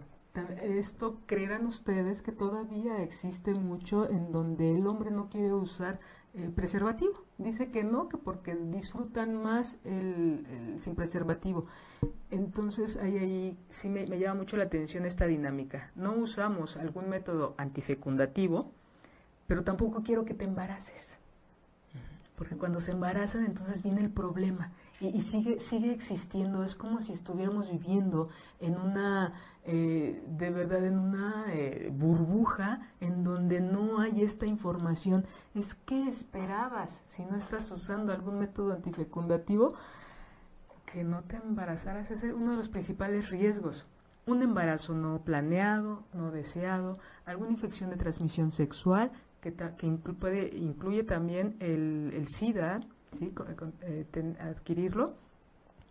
Esto creerán ustedes que todavía existe mucho en donde el hombre no quiere usar eh, preservativo. Dice que no, que porque disfrutan más el, sin preservativo. Entonces ahí, ahí sí me, me, llama mucho la atención esta dinámica. No usamos algún método antifecundativo, pero tampoco quiero que te embaraces. Porque cuando se embarazan entonces viene el problema y, sigue, sigue existiendo. Es como si estuviéramos viviendo en una, eh, de verdad, en una eh, burbuja en donde no hay esta información. Es que esperabas si no estás usando algún método antifecundativo que no te embarazaras. Ese es uno de los principales riesgos. Un embarazo no planeado, no deseado, alguna infección de transmisión sexual que, que inclu puede, incluye también el, el SIDA, ¿sí? Con, eh, ten, adquirirlo,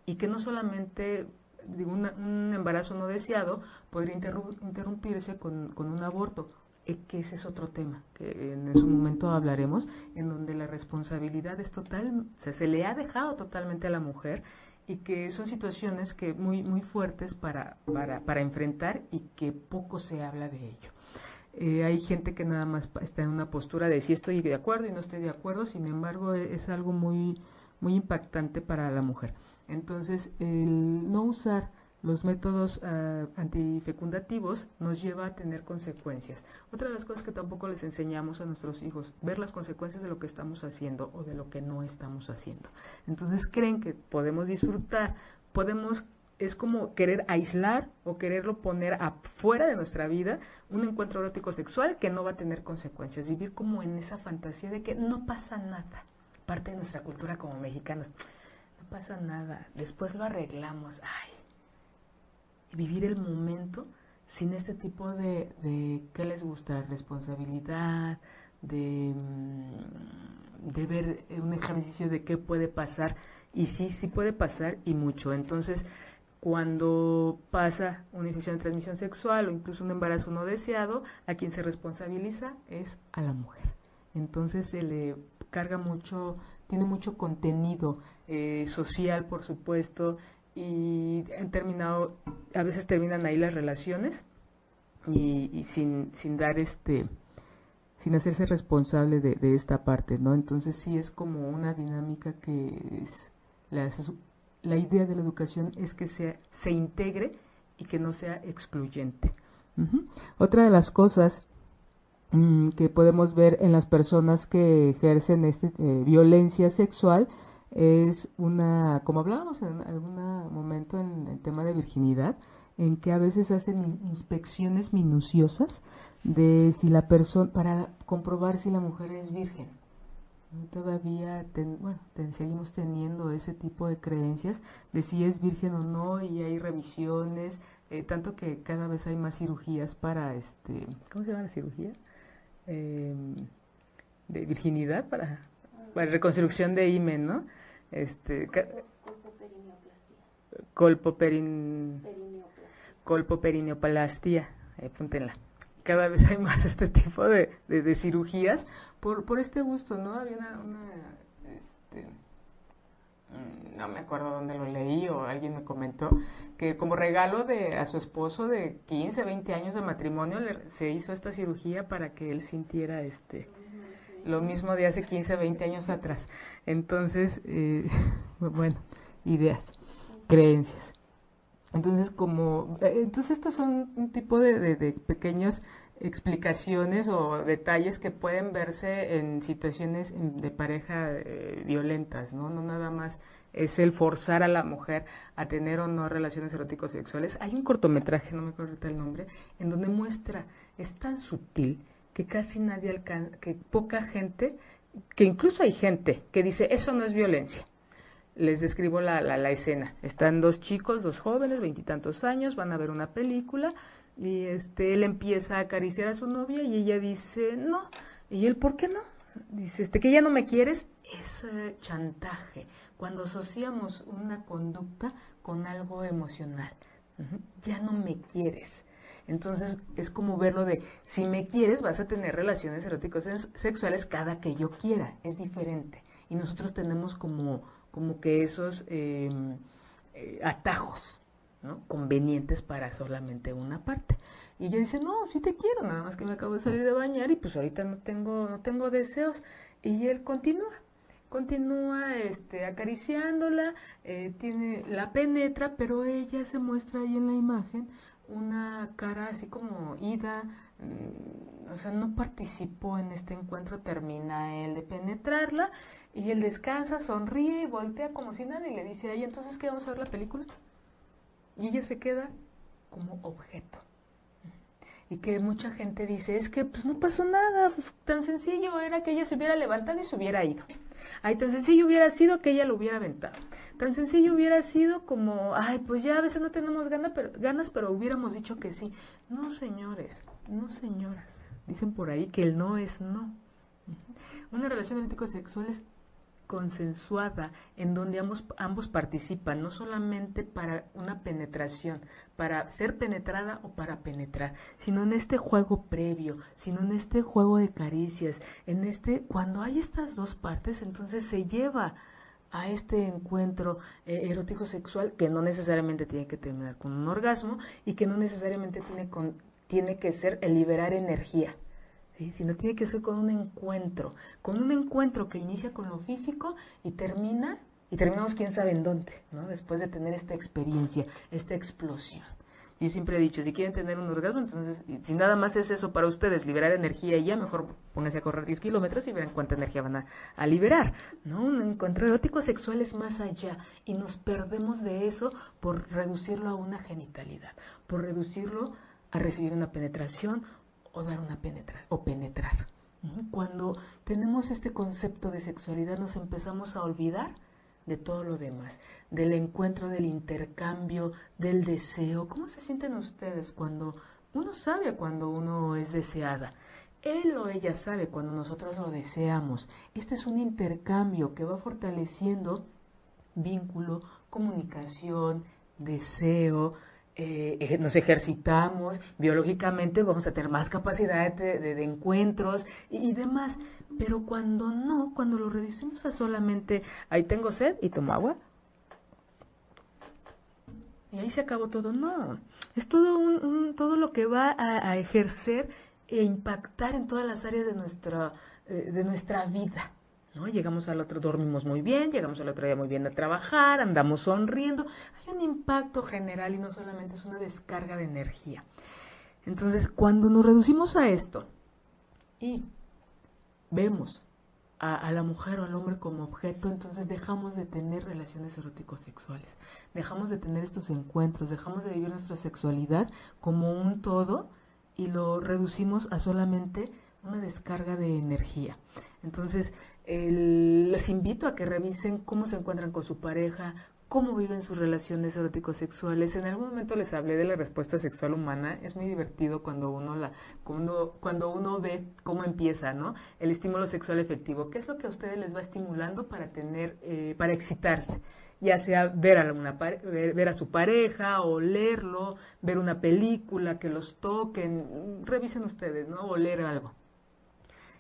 y que no solamente digo, una, un embarazo no deseado podría interrumpirse con, con un aborto, eh, que ese es otro tema, que en su momento hablaremos, en donde la responsabilidad es total, o sea, se le ha dejado totalmente a la mujer y que son situaciones que muy, muy fuertes para, para, para enfrentar y que poco se habla de ello. Eh, hay gente que nada más está en una postura de si estoy de acuerdo y no estoy de acuerdo, sin embargo es, es algo muy, muy impactante para la mujer. Entonces, el no usar los métodos uh, antifecundativos nos lleva a tener consecuencias. Otra de las cosas que tampoco les enseñamos a nuestros hijos, ver las consecuencias de lo que estamos haciendo o de lo que no estamos haciendo. Entonces creen que podemos disfrutar, podemos es como querer aislar o quererlo poner afuera de nuestra vida un encuentro erótico sexual que no va a tener consecuencias. Vivir como en esa fantasía de que no pasa nada. Parte de nuestra cultura como mexicanos. No pasa nada. Después lo arreglamos. Ay. Vivir el momento sin este tipo de, de ¿qué les gusta? Responsabilidad, de, de ver un ejercicio de qué puede pasar. Y sí, sí puede pasar y mucho. Entonces, cuando pasa una infección de transmisión sexual o incluso un embarazo no deseado, a quien se responsabiliza es a la mujer. Entonces se le carga mucho, tiene mucho contenido eh, social, por supuesto, y han terminado, a veces terminan ahí las relaciones y, sin, sin dar este, sin hacerse responsable de, esta parte, ¿no? Entonces sí es como una dinámica que es, la, la idea de la educación es que sea, se integre y que no sea excluyente. Otra de las cosas mmm, que podemos ver en las personas que ejercen este, eh, violencia sexual es una, como hablábamos en algún momento en el tema de virginidad, en que a veces hacen inspecciones minuciosas de si la persona, para comprobar si la mujer es virgen todavía ten, bueno, ten, seguimos teniendo ese tipo de creencias de si es virgen o no y hay revisiones, eh, tanto que cada vez hay más cirugías para, este, ¿cómo se llama la cirugía? Eh, de virginidad para, para, reconstrucción de imen, ¿no? Este, colpoperineoplastia. Colpoperineoplastia, apúntenla. Cada vez hay más este tipo de, de, cirugías por, por este gusto, ¿no? Había una, este, mm, no me acuerdo dónde lo leí o alguien me comentó que como regalo de a su esposo de 15, 20 años de matrimonio se hizo esta cirugía para que él sintiera este lo mismo de hace 15, 20 años atrás. Entonces, eh, bueno, ideas, creencias. Entonces, como, eh, entonces estos son un tipo de, de, pequeñas explicaciones o detalles que pueden verse en situaciones de pareja eh, violentas, ¿no? No nada más es el forzar a la mujer a tener o no relaciones eróticos sexuales. Hay un cortometraje, no me acuerdo el nombre, en donde muestra, es tan sutil que casi nadie alcanza, que poca gente, que incluso hay gente que dice, eso no es violencia. Les describo la, la, escena. Están dos chicos, dos jóvenes, veintitantos años, van a ver una película y este, él empieza a acariciar a su novia y ella dice, no. ¿Y él por qué no? Dice, este, que ya no me quieres, es chantaje. Cuando asociamos una conducta con algo emocional, ya no me quieres. Entonces es como verlo de, si me quieres, vas a tener relaciones eróticas sexuales cada que yo quiera, es diferente. Y nosotros tenemos como, como que esos em, eh, atajos ¿no? convenientes para solamente una parte. Y ella dice, no, sí te quiero, nada más que me acabo de salir de bañar y pues ahorita no tengo, no tengo deseos. Y él continúa continúa este acariciándola eh, tiene la penetra pero ella se muestra ahí en la imagen una cara así como ida, mm, o sea, no participó en este encuentro, termina él de penetrarla y él descansa, sonríe y voltea como si nada y le dice, ahí entonces, ¿qué vamos a ver la película? Y ella se queda como objeto. Y que mucha gente dice, es que pues no pasó nada, pues, tan sencillo era que ella se hubiera levantado y se hubiera ido. Ay, tan sencillo hubiera sido que ella lo hubiera aventado. Tan sencillo hubiera sido como, ay, pues ya a veces no tenemos ganas, pero, ganas, pero hubiéramos dicho que sí. No, señores, no, señoras. Dicen por ahí que el no es no. Una relación erótico-sexual es consensuada en donde ambos, ambos participan, no solamente para una penetración, para ser penetrada o para penetrar, sino en este juego previo, sino en este juego de caricias, en este, cuando hay estas dos partes, entonces se lleva a este encuentro eh, erótico sexual que no necesariamente tiene que terminar con un orgasmo y que no necesariamente tiene, con, tiene que ser el liberar energía sino tiene que ser con un encuentro, con un encuentro que inicia con lo físico y termina, y terminamos quién sabe en dónde, ¿no? después de tener esta experiencia, esta explosión. Yo siempre he dicho, si quieren tener un orgasmo, entonces, si nada más es eso para ustedes, liberar energía y ya, mejor pónganse a correr 10 kilómetros y verán cuánta energía van a, a, liberar. Un encuentro erótico sexual es más allá y nos perdemos de eso por reducirlo a una genitalidad, por reducirlo a recibir una penetración o dar una penetrar o penetrar. Cuando tenemos este concepto de sexualidad nos empezamos a olvidar de todo lo demás, del encuentro, del intercambio, del deseo. ¿Cómo se sienten ustedes cuando uno sabe cuando uno es deseada? Él o ella sabe cuando nosotros lo deseamos. Este es un intercambio que va fortaleciendo vínculo, comunicación, deseo, eh, nos ejercitamos, biológicamente vamos a tener más capacidad de, encuentros y, demás. Pero cuando no, cuando lo reducimos a solamente, ahí tengo sed y tomo agua, y ahí se acabó todo, no. Es todo, un, todo lo que va a, ejercer e impactar en todas las áreas de nuestra, eh, de nuestra vida. Llegamos al otro, dormimos muy bien, llegamos al otro día muy bien a trabajar, andamos sonriendo. Hay un impacto general y no solamente es una descarga de energía. Entonces, cuando nos reducimos a esto y vemos a, la mujer o al hombre como objeto, entonces dejamos de tener relaciones eróticos sexuales, dejamos de tener estos encuentros, dejamos de vivir nuestra sexualidad como un todo y lo reducimos a solamente una descarga de energía. Entonces, les invito a que revisen cómo se encuentran con su pareja, cómo viven sus relaciones erótico-sexuales. En algún momento les hablé de la respuesta sexual humana. Es muy divertido cuando uno la, cuando, cuando uno ve cómo empieza, ¿no? El estímulo sexual efectivo. ¿Qué es lo que a ustedes les va estimulando para tener, eh, para excitarse? ya sea ver a, una, ver, a su pareja o leerlo, ver una película que los toquen, revisen ustedes, ¿no? O leer algo.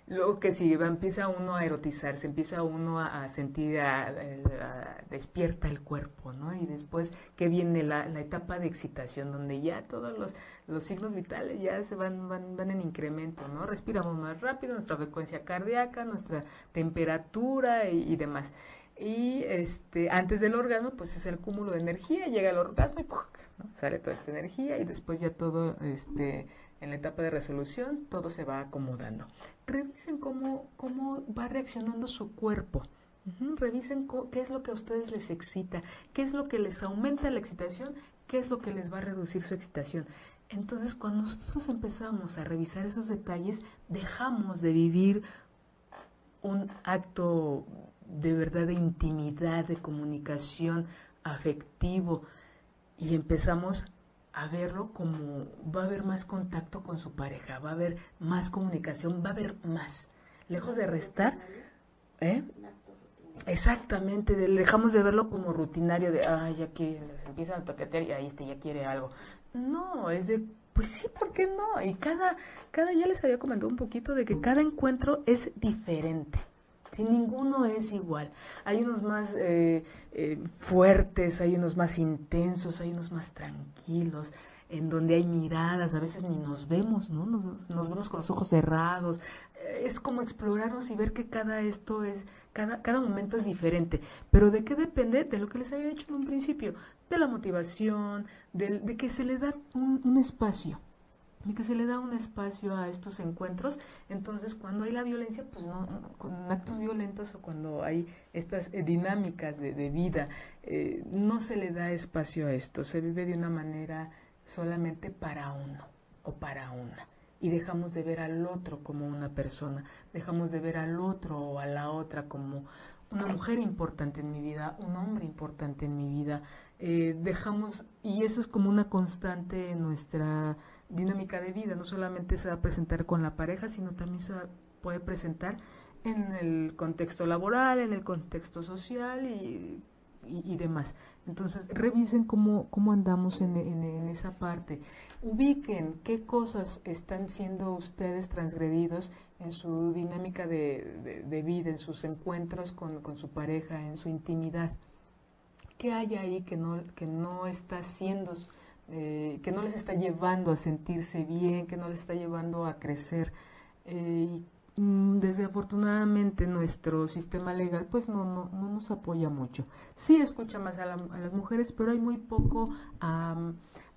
Luego que si empieza uno a erotizarse, empieza uno a, sentir, a, despierta el cuerpo, ¿no? Y después que viene la, etapa de excitación, donde ya todos los, los signos vitales ya se van, van, van en incremento, ¿no? Respiramos más rápido, nuestra frecuencia cardíaca, nuestra temperatura y, demás. Y este, antes del orgasmo, pues es el cúmulo de energía, llega el orgasmo y sale toda esta energía y después ya todo este, en la etapa de resolución todo se va acomodando. Revisen cómo, cómo va reaccionando su cuerpo. Revisen qué es lo que a ustedes les excita, qué es lo que les aumenta la excitación, qué es lo que les va a reducir su excitación. Entonces, cuando nosotros empezamos a revisar esos detalles, dejamos de vivir un acto de verdad de intimidad, de comunicación afectivo y empezamos a verlo como va a haber más contacto con su pareja, va a haber más comunicación, va a haber más. Lejos de restar, ¿eh? Exactamente, dejamos de verlo como rutinario de, ay, ya que empiezan a toquetear y ahí este ya quiere algo. No, es de, pues sí, ¿por qué no? Y cada, cada, ya les había comentado un poquito de que cada encuentro es diferente. Si ninguno es igual. Hay unos más eh, eh, fuertes, hay unos más intensos, hay unos más tranquilos, en donde hay miradas, a veces ni nos vemos, ¿no? Nos, vemos con los ojos cerrados. Es como explorarnos y ver que cada esto es, cada, cada momento es diferente. Pero ¿de qué depende? De lo que les había dicho en un principio, de la motivación, de, de que se le da un, un espacio y que se le da un espacio a estos encuentros. Entonces, cuando hay la violencia, pues no, con actos violentos o cuando hay estas eh, dinámicas de, de vida, eh, no se le da espacio a esto, se vive de una manera solamente para uno o para una. Y dejamos de ver al otro como una persona, dejamos de ver al otro o a la otra como una mujer importante en mi vida, un hombre importante en mi vida. Eh, dejamos, y eso es como una constante en nuestra dinámica de vida, no solamente se va a presentar con la pareja, sino también se puede presentar en el contexto laboral, en el contexto social y, y, demás. Entonces, revisen cómo, cómo andamos en, en, esa parte. Ubiquen qué cosas están siendo ustedes transgredidos en su dinámica de, de, vida, en sus encuentros con, con, su pareja, en su intimidad. ¿Qué hay ahí que no, que no está siendo eh, que no les está llevando a sentirse bien, que no les está llevando a crecer. Eh, y mm, desafortunadamente nuestro sistema legal pues no, no, no, nos apoya mucho. Sí escucha más a, las mujeres, pero hay muy poco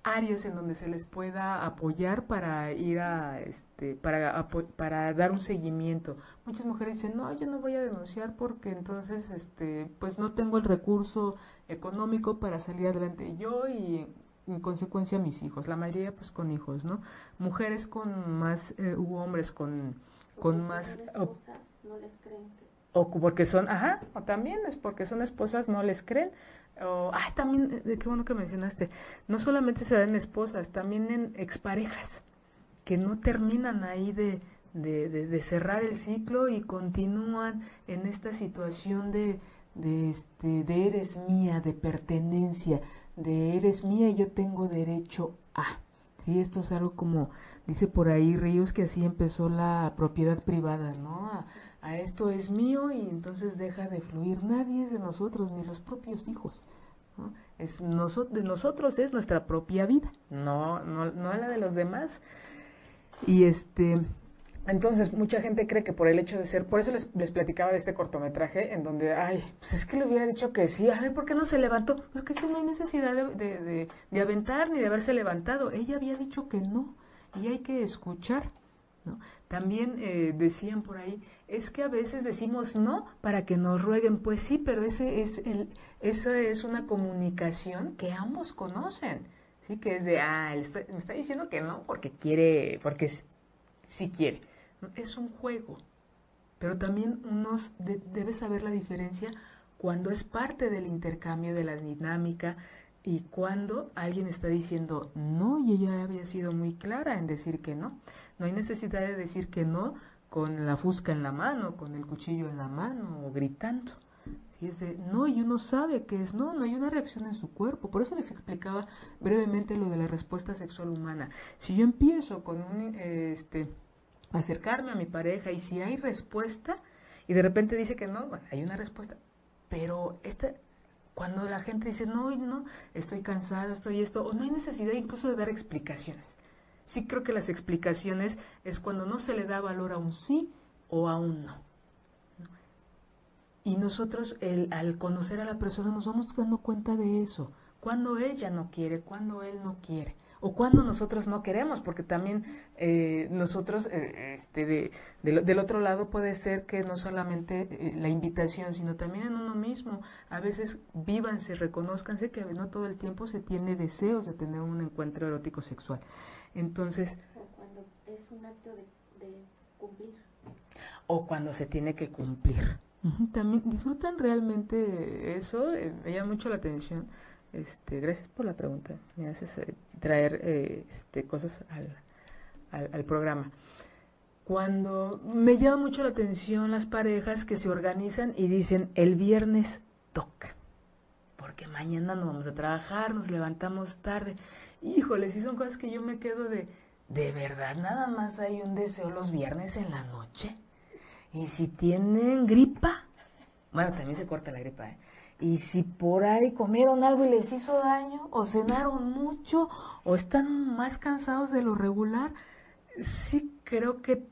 áreas en donde se les pueda apoyar para ir a este para para dar un seguimiento. Muchas mujeres dicen, "No, yo no voy a denunciar porque entonces este pues no tengo el recurso económico para salir adelante yo y en consecuencia mis hijos, la mayoría pues con hijos, ¿no? Mujeres con más, eh, u hombres con, con más... No les creen o porque son, ajá, o también es porque son esposas, no les creen. O, ah, también, de qué bueno que mencionaste, no solamente se dan esposas, también en exparejas, que no terminan ahí de, de, de, cerrar el ciclo y continúan en esta situación de, de, este, de eres mía, de pertenencia, de eres mía y yo tengo derecho a. Sí, esto es algo como dice por ahí Ríos que así empezó la propiedad privada, ¿no? Esto es mío y entonces deja de fluir. Nadie es de nosotros, ni los propios hijos. Es de nosotros es nuestra propia vida, no, no, no la de los demás. Y este, entonces, mucha gente cree que por el hecho de ser, por eso les, les, platicaba de este cortometraje, en donde, ay, pues es que le hubiera dicho que sí, a ver, ¿por qué no se levantó? Pues que, no hay necesidad de, de, de, aventar ni de haberse levantado. Ella había dicho que no, y hay que escuchar. ¿no? También eh, decían por ahí, es que a veces decimos no para que nos rueguen. Pues sí, pero ese es el, esa es una comunicación que ambos conocen. Sí, que es de, ah, me está diciendo que no porque quiere, porque sí quiere es un juego, pero también uno debe saber la diferencia cuando es parte del intercambio de la dinámica y cuando alguien está diciendo no y ella había sido muy clara en decir que no. No hay necesidad de decir que no con la fusca en la mano, con el cuchillo en la mano o gritando. Y es de no, y uno sabe que es no, no hay una reacción en su cuerpo. Por eso les explicaba brevemente lo de la respuesta sexual humana. Si yo empiezo con un, este, acercarme a mi pareja y si hay respuesta, y de repente dice que no, bueno, hay una respuesta. Pero este, cuando la gente dice, no, no, estoy cansada, estoy esto, o no hay necesidad incluso de dar explicaciones. Sí creo que las explicaciones es cuando no se le da valor a un sí o a un no. Y nosotros, el, al conocer a la persona, nos vamos dando cuenta de eso. Cuando ella no quiere, cuando él no quiere, o cuando nosotros no queremos, porque también eh, nosotros, eh, este, de, del otro lado puede ser que no solamente eh, la invitación, sino también en uno mismo. A veces vívanse, reconozcanse que no todo el tiempo se tiene deseos de tener un encuentro erótico sexual. Entonces... O cuando es un acto de, de cumplir. O cuando se tiene que cumplir. También disfrutan realmente eso, eh, me llama mucho la atención. Este, gracias por la pregunta, me haces eh, traer eh, este, cosas al, al, programa. Cuando me llama mucho la atención las parejas que se organizan y dicen el viernes toca, porque mañana no vamos a trabajar, nos levantamos tarde. Híjole, si son cosas que yo me quedo de, ¿de verdad nada más hay un deseo los viernes en la noche? Y si tienen gripa, bueno, también se corta la gripa, ¿eh? Y si por ahí comieron algo y les hizo daño, o cenaron mucho, o están más cansados de lo regular, sí creo que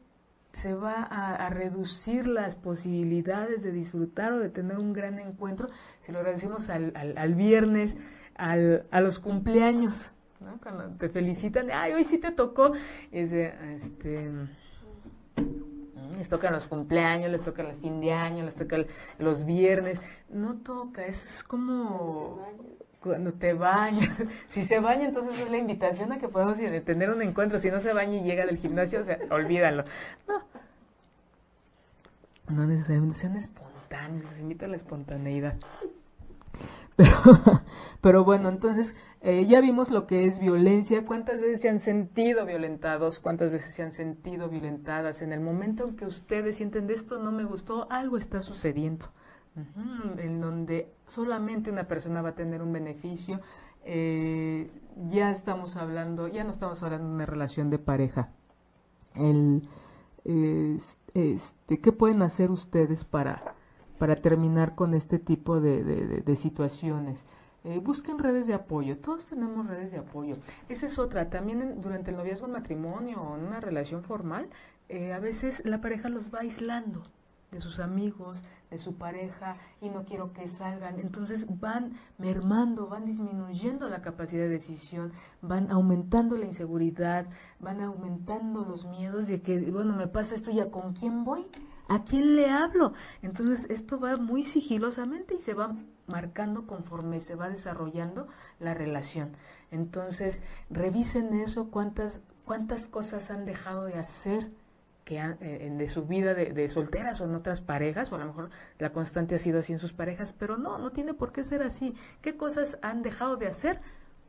se va a, reducir las posibilidades de disfrutar o de tener un gran encuentro si lo reducimos al, al, viernes, al, a los cumpleaños, ¿no? Cuando te felicitan, ay, hoy sí te tocó, ese, este les tocan los cumpleaños, les toca el fin de año, les toca los viernes. No toca, eso es como cuando te bañas. Si se baña, entonces es la invitación a que podamos tener un encuentro. Si no se baña y llega del gimnasio, o olvídalo. No. No necesariamente sean espontáneos, les invito a la espontaneidad. Pero, pero bueno, entonces eh, ya vimos lo que es violencia, cuántas veces se han sentido violentados, cuántas veces se han sentido violentadas. En el momento en que ustedes sienten de esto no me gustó, algo está sucediendo, en donde solamente una persona va a tener un beneficio. Eh, ya estamos hablando, ya no estamos hablando de una relación de pareja. El, este, ¿Qué pueden hacer ustedes para para terminar con este tipo de, situaciones. Eh, busquen redes de apoyo, todos tenemos redes de apoyo. Esa es otra, también durante el noviazgo, matrimonio o en una relación formal, eh, a veces la pareja los va aislando de sus amigos, de su pareja y no quiero que salgan. Entonces van mermando, van disminuyendo la capacidad de decisión, van aumentando la inseguridad, van aumentando los miedos de que, bueno, me pasa esto ya, ¿con quién voy? ¿A quién le hablo? Entonces esto va muy sigilosamente y se va marcando conforme se va desarrollando la relación. Entonces revisen eso, cuántas, cuántas cosas han dejado de hacer que eh, de su vida de, de, solteras o en otras parejas, o a lo mejor la constante ha sido así en sus parejas, pero no, no tiene por qué ser así. ¿Qué cosas han dejado de hacer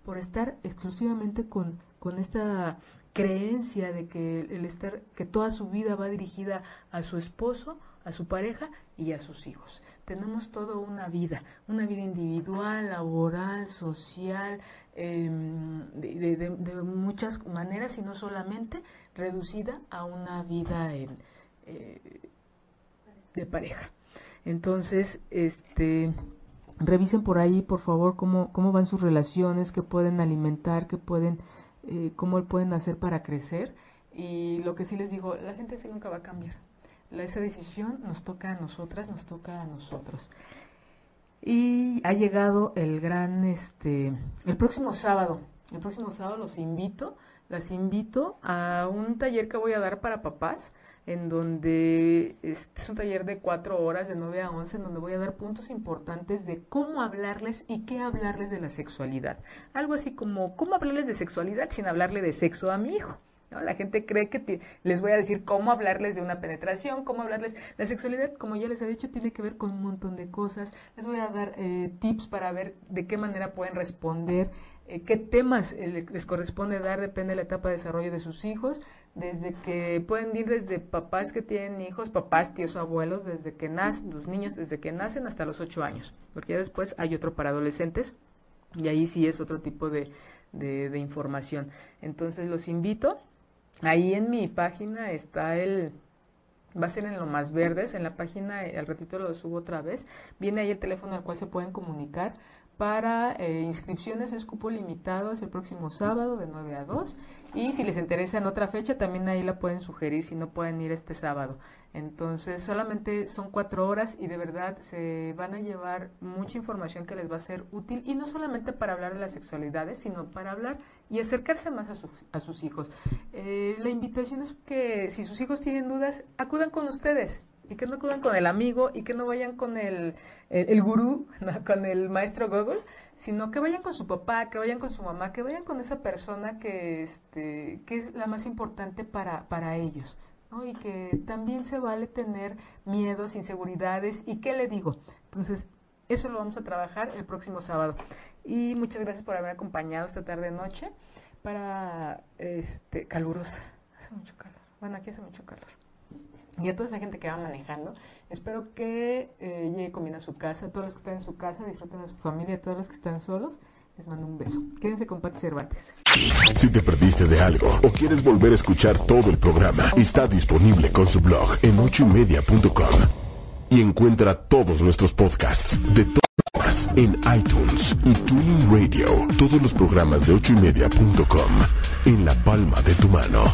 por estar exclusivamente con, con esta creencia de que el estar, que toda su vida va dirigida a su esposo, a su pareja y a sus hijos. Tenemos toda una vida, una vida individual, laboral, social, em, de, muchas maneras y no solamente reducida a una vida eh, de pareja. Entonces, este, revisen por ahí, por favor, cómo, cómo van sus relaciones, qué pueden alimentar, qué pueden eh, cómo pueden hacer para crecer. Y lo que sí les digo, la gente así nunca va a cambiar. Esa decisión nos toca a nosotras, nos toca a nosotros. Y ha llegado el gran, este, el próximo sábado. El próximo sábado los invito, las invito a un taller que voy a dar para papás en donde es, un taller de cuatro horas, de 9 a 11, en donde voy a dar puntos importantes de cómo hablarles y qué hablarles de la sexualidad. Algo así como, ¿cómo hablarles de sexualidad sin hablarle de sexo a mi hijo? ¿No? La gente cree que les voy a decir cómo hablarles de una penetración, cómo hablarles. La sexualidad, como ya les he dicho, tiene que ver con un montón de cosas. Les voy a dar eh, tips para ver de qué manera pueden responder, eh, qué temas eh, les corresponde dar, depende de la etapa de desarrollo de sus hijos, desde que pueden ir desde papás que tienen hijos, papás, tíos, abuelos, desde que nacen, los niños desde que nacen hasta los ocho años, porque ya después hay otro para adolescentes y ahí sí es otro tipo de, de información. Entonces los invito Ahí en mi página está el, va a ser en lo más verdes, en la página, eh, al ratito lo subo otra vez, viene ahí el teléfono al cual se pueden comunicar para eh, inscripciones es cupo limitado, es el próximo sábado de 9 a 2 y si les interesa en otra fecha también ahí la pueden sugerir si no pueden ir este sábado. Entonces solamente son cuatro horas y de verdad se van a llevar mucha información que les va a ser útil y no solamente para hablar de las sexualidades, sino para hablar y acercarse más a sus, a sus hijos. Eh, la invitación es que si sus hijos tienen dudas, acudan con ustedes y que no acudan con el amigo y que no vayan con el, el, gurú, con el maestro Google, sino que vayan con su papá, que vayan con su mamá, que vayan con esa persona que, este, que es la más importante para, para ellos. ¿no? Y que también se vale tener miedos, inseguridades. ¿Y qué le digo? Entonces, eso lo vamos a trabajar el próximo sábado. Y muchas gracias por haber acompañado esta tarde-noche para este calurosa. Hace mucho calor. Bueno, aquí hace mucho calor y a toda esa gente que va manejando. Espero que eh, llegue a su casa, a todos los que están en su casa, disfruten de su familia, a todos los que están solos. Les mando un beso. Quédense con Pati Cervantes. Si te perdiste de algo o quieres volver a escuchar todo el programa, está disponible con su blog en ochoymedia.com. Y encuentra todos nuestros podcasts de todas en iTunes y Tuning Radio. Todos los programas de ochoymedia.com en la palma de tu mano.